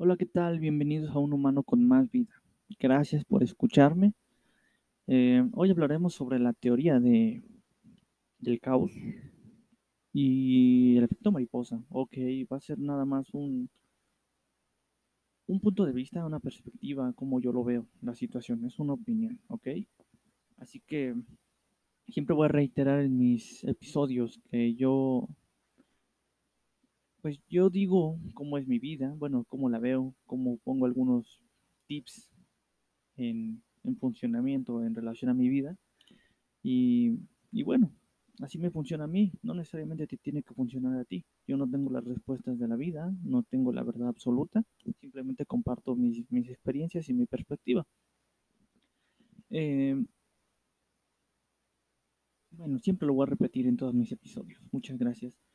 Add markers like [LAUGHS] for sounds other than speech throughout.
Hola, ¿qué tal? Bienvenidos a Un Humano con Más Vida. Gracias por escucharme. Eh, hoy hablaremos sobre la teoría de, del caos y el efecto mariposa. Ok, va a ser nada más un, un punto de vista, una perspectiva, como yo lo veo, la situación. Es una opinión, ¿ok? Así que siempre voy a reiterar en mis episodios que yo pues yo digo cómo es mi vida, bueno, cómo la veo, cómo pongo algunos tips en, funcionamiento en relación a mi vida. Y, bueno, así me funciona a mí, no necesariamente te tiene que funcionar a ti. Yo no tengo las respuestas de la vida, no tengo la verdad absoluta, simplemente comparto mis, mis experiencias y mi perspectiva. Eh, bueno, siempre lo voy a repetir en todos mis episodios. Muchas gracias.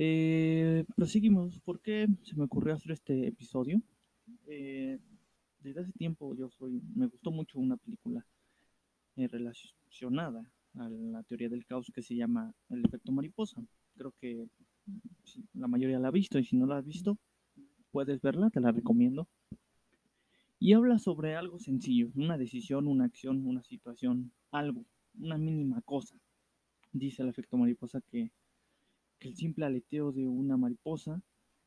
Eh, proseguimos. ¿Por qué se me ocurrió hacer este episodio? Eh, desde hace tiempo yo soy, me gustó mucho una película eh, relacionada a la teoría del caos que se llama El efecto mariposa. Creo que la mayoría la ha visto y si no la has visto, puedes verla, te la recomiendo. Y habla sobre algo sencillo, una decisión, una acción, una situación, algo, una mínima cosa. Dice el efecto mariposa que que el simple aleteo de una mariposa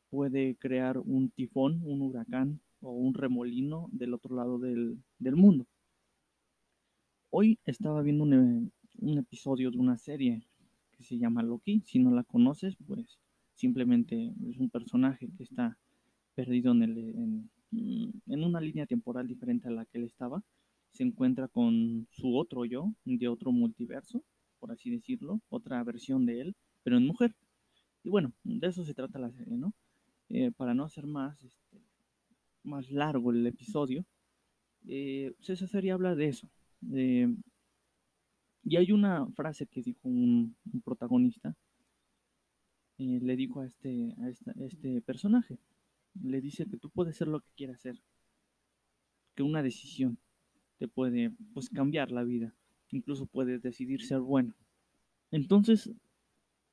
puede crear un tifón, un huracán o un remolino del otro lado del, mundo. Hoy estaba viendo un, episodio de una serie que se llama Loki. Si no la conoces, pues simplemente es un personaje que está perdido en, el, en, en, una línea temporal diferente a la que él estaba. Se encuentra con su otro yo, de otro multiverso, por así decirlo, otra versión de él, pero en mujer. Y bueno, de eso se trata la serie, ¿no? Eh, para no hacer más, este, más largo el episodio, eh, esa serie habla de eso. y hay una frase que dijo un, protagonista, eh, le dijo a este, a, este personaje, le dice que tú puedes ser lo que quieras ser, que una decisión te puede pues, cambiar la vida, incluso puedes decidir ser bueno. Entonces,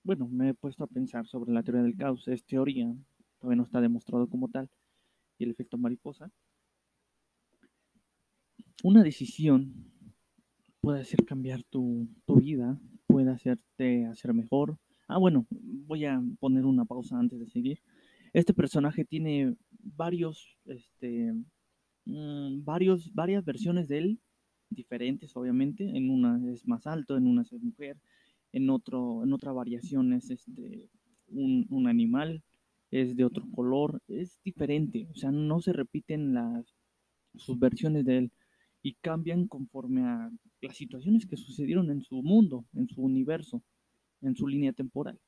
bueno, me he puesto a pensar sobre la teoría del caos. Es teoría, todavía no está demostrado como tal. Y el efecto mariposa. Una decisión puede hacer cambiar tu, vida, puede hacerte hacer mejor. Ah, bueno, voy a poner una pausa antes de seguir. Este personaje tiene varios, este, mm, varios, varias versiones de él, diferentes obviamente. En una es más alto, en una es mujer, en, otro, en otra variación es este, un, animal, es de otro color, es diferente, o sea, no se repiten las, sus versiones de él y cambian conforme a las situaciones que sucedieron en su mundo, en su universo, en su línea temporal.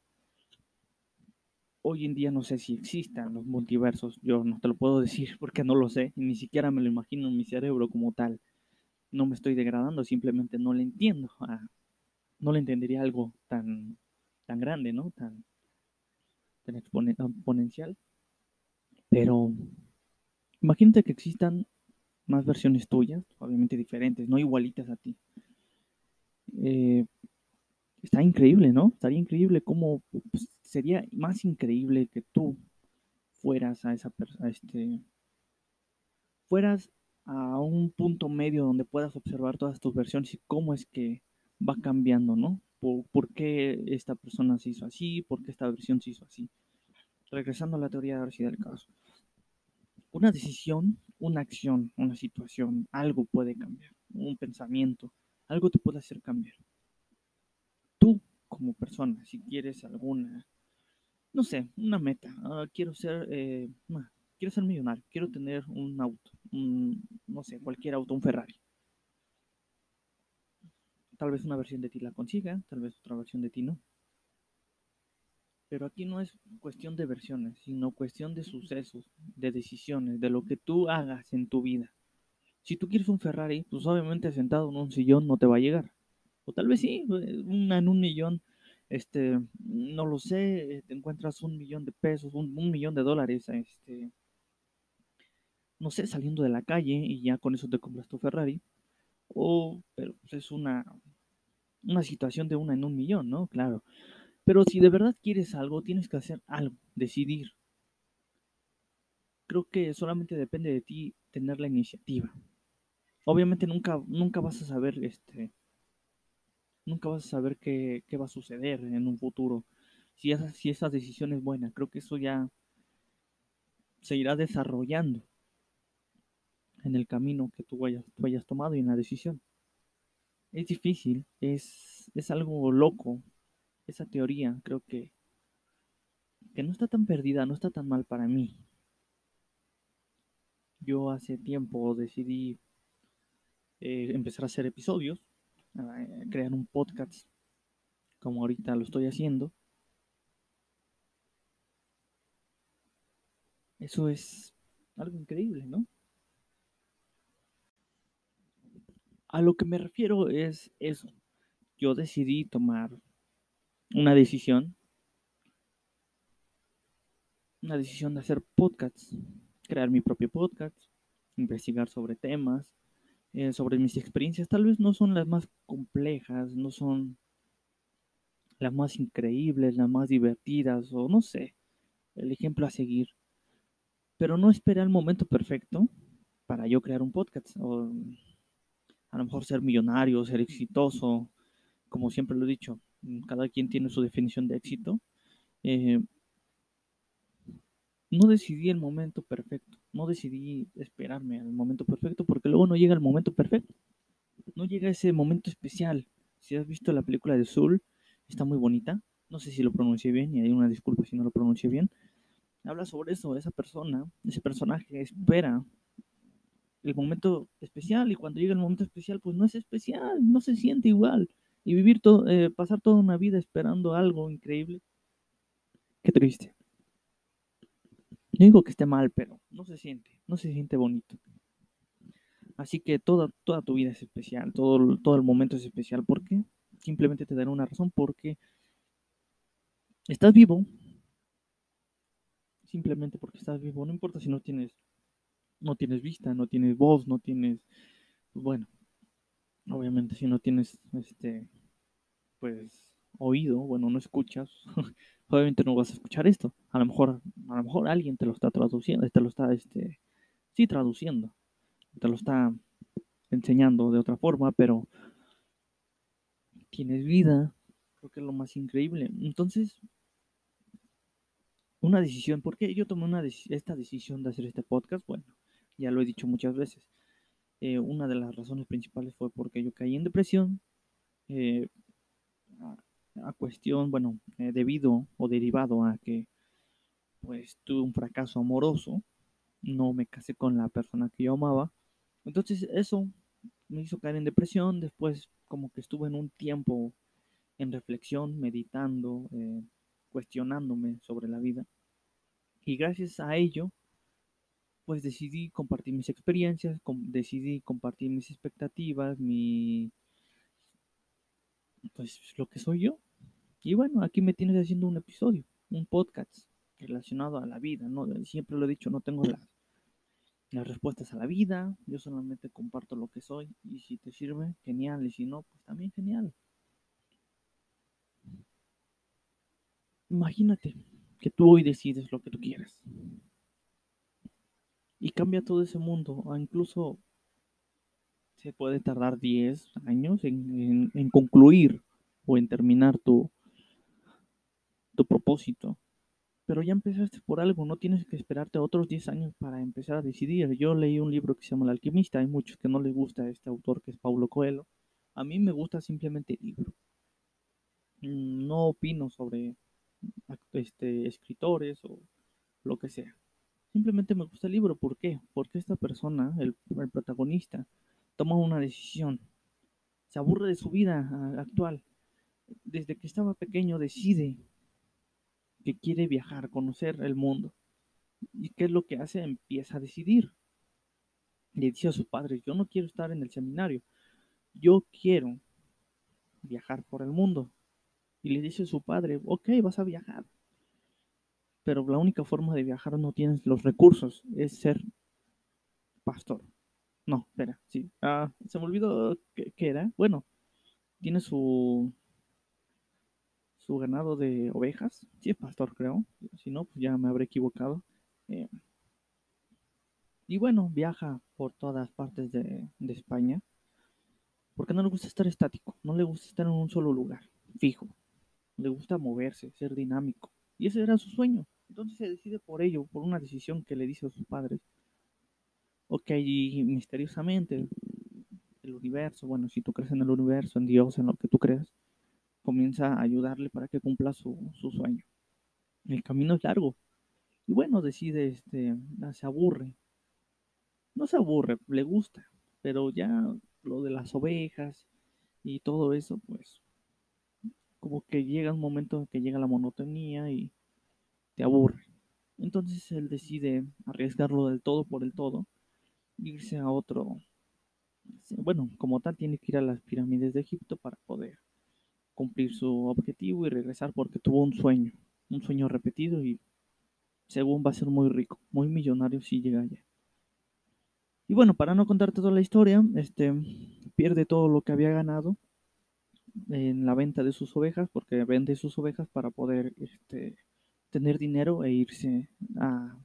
Hoy en día no sé si existan los multiversos, yo no te lo puedo [LAUGHS] decir porque no lo sé, ni siquiera me lo imagino en mi cerebro como tal. No me estoy degradando, simplemente no le entiendo a, no le entendería algo tan, tan grande, ¿no? Tan, tan exponencial. Pero imagínate que existan más versiones tuyas, obviamente diferentes, no igualitas a ti. Eh, está increíble, ¿no? Estaría increíble cómo pues, sería más increíble que tú fueras a esa persona, este, fueras a un punto medio donde puedas observar todas tus versiones y cómo es que va cambiando, ¿no? Por, qué esta persona se hizo así, por qué esta versión se hizo así. Regresando a la teoría de la del caso. Una decisión, una acción, una situación, algo puede cambiar. Un pensamiento, algo te puede hacer cambiar. Tú, como persona, si quieres alguna, no sé, una meta, ah, quiero ser, eh, quiero ser millonario, quiero tener un auto, no sé, cualquier auto, un Ferrari Tal vez una versión de ti la consiga, tal vez otra versión de ti no. Pero aquí no es cuestión de versiones, sino cuestión de sucesos, de decisiones, de lo que tú hagas en tu vida. Si tú quieres un Ferrari, pues obviamente sentado en un sillón no te va a llegar. O tal vez sí, una en un millón, este, no lo sé, te encuentras un millón de pesos, un, un millón de dólares, este, no sé, saliendo de la calle y ya con eso te compras tu Ferrari. O, pero pues, es una, una situación de una en un millón, ¿no? Claro. Pero si de verdad quieres algo, tienes que hacer algo, decidir. creo que solamente depende de ti tener la iniciativa. Obviamente nunca, nunca vas a saber, este, nunca vas a saber qué, qué va a suceder en un futuro. Si esa, si decisión es buena, creo que eso ya se irá desarrollando en el camino que tú hayas, tú hayas tomado y en la decisión. Es difícil, es, es algo loco. Esa teoría creo que, que no está tan perdida, no está tan mal para mí. Yo hace tiempo decidí eh, empezar a hacer episodios, a crear un podcast como ahorita lo estoy haciendo. Eso es algo increíble, ¿no? A lo que me refiero es eso. Yo decidí tomar una decisión, una decisión de hacer podcasts, crear mi propio podcast, investigar sobre temas, eh, sobre mis experiencias. Tal vez no son las más complejas, no son las más increíbles, las más divertidas, o no sé, el ejemplo a seguir. Pero no esperé el momento perfecto para yo crear un podcast. A lo mejor ser millonario, ser exitoso, como siempre lo he dicho, cada quien tiene su definición de éxito. Eh, no decidí el momento perfecto, no decidí esperarme al momento perfecto porque luego no llega el momento perfecto, no llega ese momento especial. Si has visto la película de Soul, está muy bonita, no sé si lo pronuncié bien y hay una disculpa si no lo pronuncié bien. Habla sobre eso, esa persona, ese personaje espera el momento especial y cuando llega el momento especial pues no es especial, no se siente igual. Y vivir todo, eh, pasar toda una vida esperando algo increíble, qué triste. No digo que esté mal, pero no se siente, no se siente bonito. Así que toda, toda tu vida es especial, todo, todo el momento es especial. porque Simplemente te daré una razón, porque estás vivo. Simplemente porque estás vivo, no importa si no tienes no tienes vista, no tienes voz, no tienes, pues bueno, obviamente si no tienes, este, pues, oído, bueno, no escuchas, [LAUGHS] obviamente no vas a escuchar esto. A lo mejor, a lo mejor alguien te lo está traduciendo, te lo está, este, sí, traduciendo, te lo está enseñando de otra forma, pero tienes vida, creo que es lo más increíble. Entonces, una decisión, ¿por qué yo tomé una esta decisión de hacer este podcast? Bueno, ya lo he dicho muchas veces. Eh, una de las razones principales fue porque yo caí en depresión eh, a, cuestión, bueno, eh, debido o derivado a que pues tuve un fracaso amoroso, no me casé con la persona que yo amaba. Entonces eso me hizo caer en depresión, después como que estuve en un tiempo en reflexión, meditando, cuestionándome sobre la vida. Y gracias a ello pues decidí compartir mis experiencias, decidí compartir mis expectativas, mi pues lo que soy yo. Y bueno, aquí me tienes haciendo un episodio, un podcast relacionado a la vida, ¿no? Siempre lo he dicho, no tengo las, las respuestas a la vida, yo solamente comparto lo que soy y si te sirve, genial, y si no, pues también genial. Imagínate que tú hoy decides lo que tú quieras y cambia todo ese mundo. O incluso se puede tardar 10 años en, concluir o en terminar tu, tu propósito. Pero ya empezaste por algo, no tienes que esperarte otros 10 años para empezar a decidir. Yo leí un libro que se llama El alquimista, hay muchos que no les gusta este autor que es Paulo Coelho. A mí me gusta simplemente el libro. Mm, no opino sobre este, escritores o lo que sea. Simplemente me gusta el libro. ¿Por qué? Porque esta persona, el, protagonista, toma una decisión. Se aburre de su vida ah, actual. Desde que estaba pequeño decide que quiere viajar, conocer el mundo. ¿Y qué es lo que hace? Empieza a decidir. Le dice a su padre, yo no quiero estar en el seminario, yo quiero viajar por el mundo. Y le dice a su padre, ok, vas a viajar pero la única forma de viajar no tienes los recursos, es ser pastor. No, espera, sí. Ah, se me olvidó qué, era. Bueno, tiene su su ganado de ovejas. Sí, es pastor, creo. Si no, pues ya me habré equivocado. Eh, Y bueno, viaja por todas partes de, de España porque no le gusta estar estático, no le gusta estar en un solo lugar, fijo. Le gusta moverse, ser dinámico. Y ese era su sueño. Entonces se decide por ello, por una decisión que le dice a sus padres. Ok, y misteriosamente el universo, bueno, si tú crees en el universo, en Dios, en lo que tú creas, comienza a ayudarle para que cumpla su, su sueño. El camino es largo. Y bueno, decide, este, se aburre. No se aburre, le gusta, pero ya lo de las ovejas y todo eso, pues como que llega un momento en que llega la monotonía y te aburre. Entonces él decide arriesgarlo del todo por el todo, irse a otro, bueno, como tal tiene que ir a las pirámides de Egipto para poder cumplir su objetivo y regresar porque tuvo un sueño, un sueño repetido y según va a ser muy rico, muy millonario si llega allá. Y bueno, para no contarte toda la historia, este pierde todo lo que había ganado en la venta de sus ovejas, porque vende sus ovejas para poder este, tener dinero e irse a,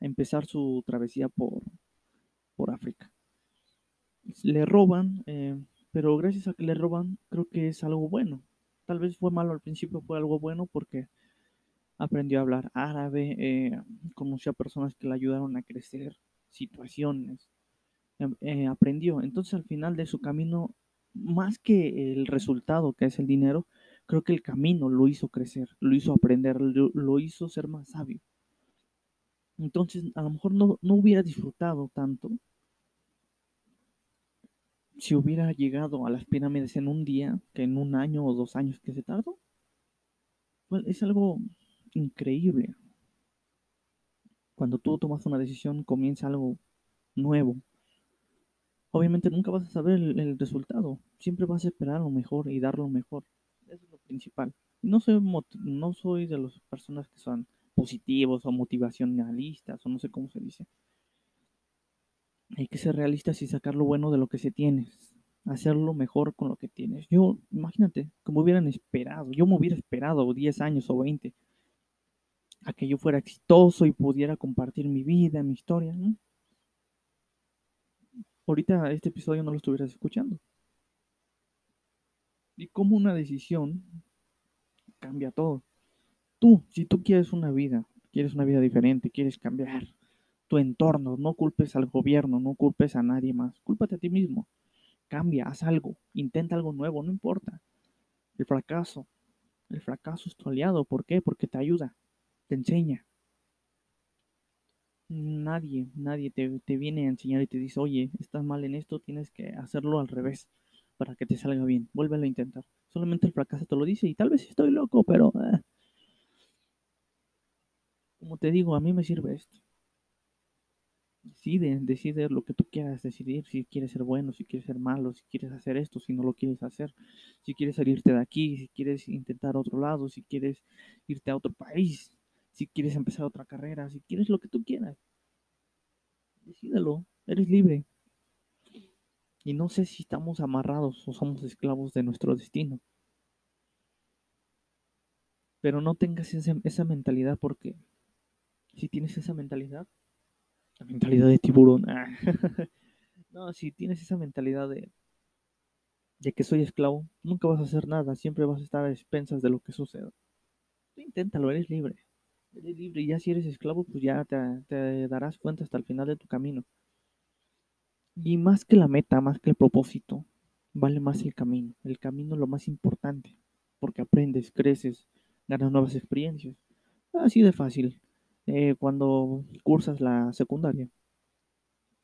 empezar su travesía por, por África. Le roban, eh, pero gracias a que le roban, creo que es algo bueno. Tal vez fue malo al principio, fue algo bueno porque aprendió a hablar árabe, eh, conoció a personas que le ayudaron a crecer, situaciones, em, eh, aprendió. Entonces al final de su camino, más que el resultado que es el dinero, creo que el camino lo hizo crecer, lo hizo aprender, lo, hizo ser más sabio. Entonces a lo mejor no, no hubiera disfrutado tanto si hubiera llegado a las pirámides en un día, que en un año o dos años que se tardó. Pues es algo increíble cuando tú tomas una decisión comienza algo nuevo. Obviamente nunca vas a saber el, resultado, siempre vas a esperar lo mejor y dar lo mejor. Eso es lo principal. No soy, no soy de las personas que son positivos o motivacionalistas o no sé cómo se dice. Hay que ser realistas y sacar lo bueno de lo que se tiene. Hacerlo mejor con lo que tienes. Yo, imagínate, como hubieran esperado. Yo me hubiera esperado 10 años o 20 a que yo fuera exitoso y pudiera compartir mi vida, mi historia, ¿no? Ahorita este episodio no lo estuvieras escuchando. Y como una decisión cambia todo. Tú, si tú quieres una vida, quieres una vida diferente, quieres cambiar tu entorno, no culpes al gobierno, no culpes a nadie más, cúlpate a ti mismo. Cambia, haz algo, intenta algo nuevo, no importa. El fracaso, el fracaso es tu aliado, ¿por qué? Porque te ayuda te enseña. Nadie, nadie te, viene a enseñar y te dice, oye, estás mal en esto, tienes que hacerlo al revés para que te salga bien. Vuélvelo a intentar. Solamente el fracaso te lo dice y tal vez estoy loco, pero... Eh, como te digo, a mí me sirve esto. Decide, decide lo que tú quieras decidir, si quieres ser bueno, si quieres ser malo, si quieres hacer esto, si no lo quieres hacer, si quieres salirte de aquí, si quieres intentar otro lado, si quieres irte a otro país, si quieres empezar otra carrera, si quieres lo que tú quieras. Decídelo, eres libre. Y no sé si estamos amarrados o somos esclavos de nuestro destino. Pero no tengas esa, mentalidad porque si tienes esa mentalidad, la mentalidad de tiburón, [LAUGHS] no, si tienes esa mentalidad de, de que soy esclavo, nunca vas a hacer nada, siempre vas a estar a expensas de lo que suceda. inténtalo, eres libre. Eres libre y ya si eres esclavo, pues ya te, darás cuenta hasta el final de tu camino. Y más que la meta, más que el propósito, vale más el camino. El camino es lo más importante, porque aprendes, creces, ganas nuevas experiencias. Así de fácil. Eh, cuando cursas la secundaria,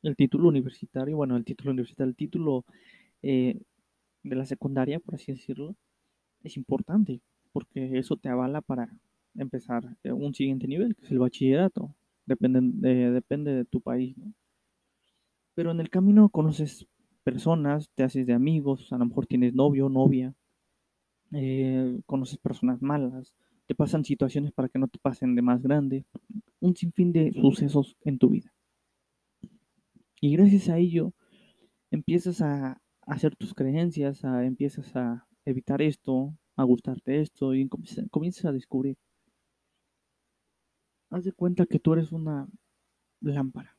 el título universitario, bueno, el título universitario, el título eh, de la secundaria, por así decirlo, es importante, porque eso te avala para empezar eh, un siguiente nivel, que es el bachillerato. Depende de, depende de tu país, ¿no? Pero en el camino conoces personas, te haces de amigos, a lo mejor tienes novio, novia, eh, conoces personas malas, te pasan situaciones para que no te pasen de más grande, un sinfín de sucesos en tu vida. Y gracias a ello empiezas a hacer tus creencias, a, empiezas a evitar esto, a gustarte esto y comienzas a descubrir haz de cuenta que tú eres una lámpara.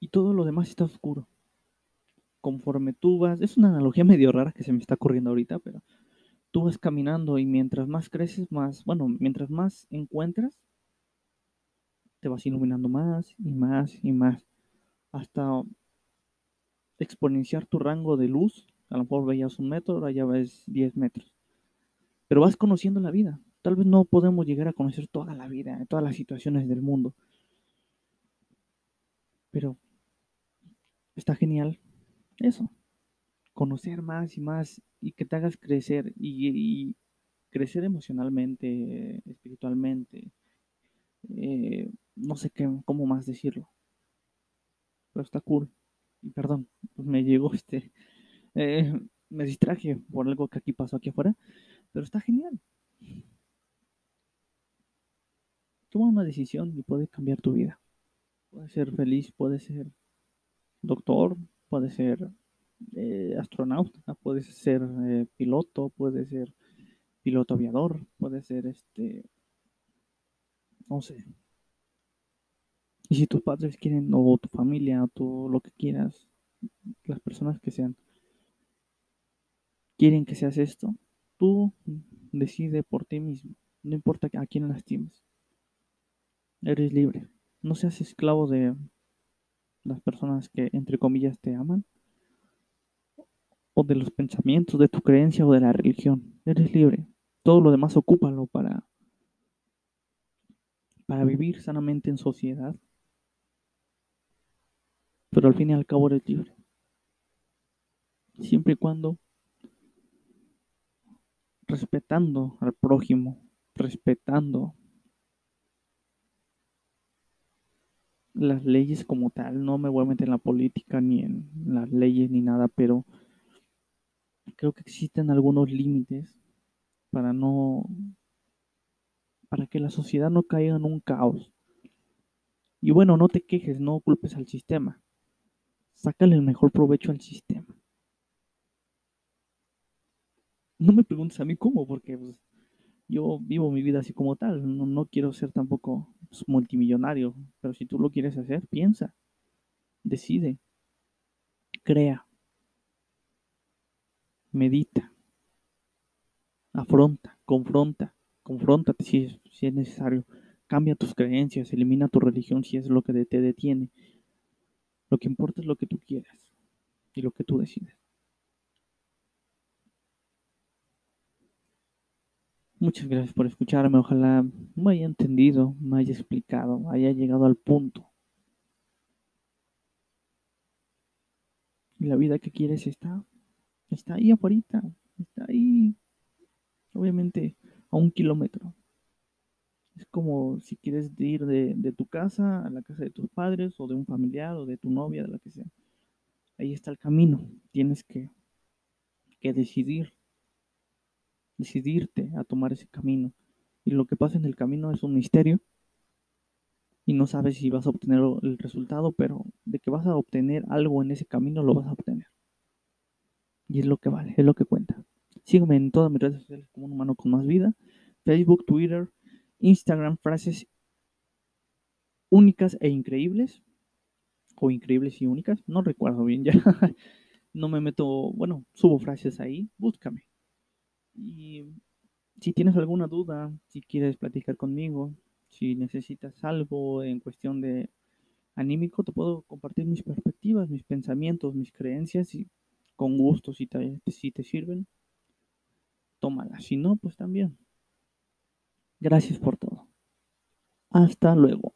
Y todo lo demás está oscuro. Conforme tú vas, es una analogía [LAUGHS] medio rara que se me está ocurriendo ahorita, pero tú vas caminando y mientras más creces, más, bueno, mientras más encuentras, te vas iluminando más y más y más, hasta exponenciar tu rango de luz. A lo mejor veías un metro, ahora ya ves 10 metros. Pero vas conociendo la vida. Tal vez no podemos llegar a conocer toda la vida, todas las situaciones del mundo. Pero está genial eso. Conocer más y más y que te hagas crecer y, crecer emocionalmente, espiritualmente. Eh, no sé qué, cómo más decirlo. Pero está cool. Y perdón, pues me llegó [LAUGHS] este. Eh, me distraje por algo que aquí pasó aquí afuera. Pero está genial. Toma una decisión y puede cambiar tu vida. Puede ser feliz, puede ser doctor, puede ser eh, astronauta, puede ser eh, piloto, puede ser piloto aviador, puede ser este, no sé. Y si tus padres quieren, o tu familia, o tu, lo que quieras, las personas que sean, quieren que seas esto, tú decide por ti mismo, no importa a quién lastimes. Eres libre. No seas esclavo de las personas que, entre comillas, te aman. O de los pensamientos, de tu creencia o de la religión. Eres libre. Todo lo demás ocúpalo para, para vivir sanamente en sociedad. Pero al fin y al cabo eres libre. Siempre y cuando respetando al prójimo, respetando las leyes como tal. No me voy a meter en la política ni en las leyes ni nada, pero creo que existen algunos límites para no para que la sociedad no caiga en un caos. Y bueno, no te quejes, no culpes al sistema. Sácale el mejor provecho al sistema. No me preguntes a mí cómo, porque pues, yo vivo mi vida así como tal. No, quiero ser tampoco pues, multimillonario, pero si tú lo quieres hacer, piensa, decide, crea, medita, afronta, confronta, confrontate si es, si es necesario, cambia tus creencias, elimina tu religión si es lo que te detiene. Lo que importa es lo que tú quieras y lo que tú decides. Muchas gracias por escucharme. Ojalá me haya entendido, me haya explicado, haya llegado al punto. Y la vida que quieres está, está ahí afuera, está ahí, obviamente a un kilómetro. Es como si quieres ir de, de, tu casa a la casa de tus padres o de un familiar o de tu novia, de la que sea. Ahí está el camino. Tienes que, que decidir decidirte a tomar ese camino. Y lo que pasa en el camino es un misterio. Y no sabes si vas a obtener el resultado, pero de que vas a obtener algo en ese camino, lo vas a obtener. Y es lo que vale, es lo que cuenta. Sígueme en todas mis redes sociales como un humano con más vida. Facebook, Twitter, Instagram, frases únicas e increíbles. O increíbles y únicas. No recuerdo bien ya. [LAUGHS] no me meto, bueno, subo frases ahí. Búscame. Y si tienes alguna duda, si quieres platicar conmigo, si necesitas algo en cuestión de anímico, te puedo compartir mis perspectivas, mis pensamientos, mis creencias y con gusto si te, si te sirven, tómalas. Si no, pues también. Gracias por todo. Hasta luego.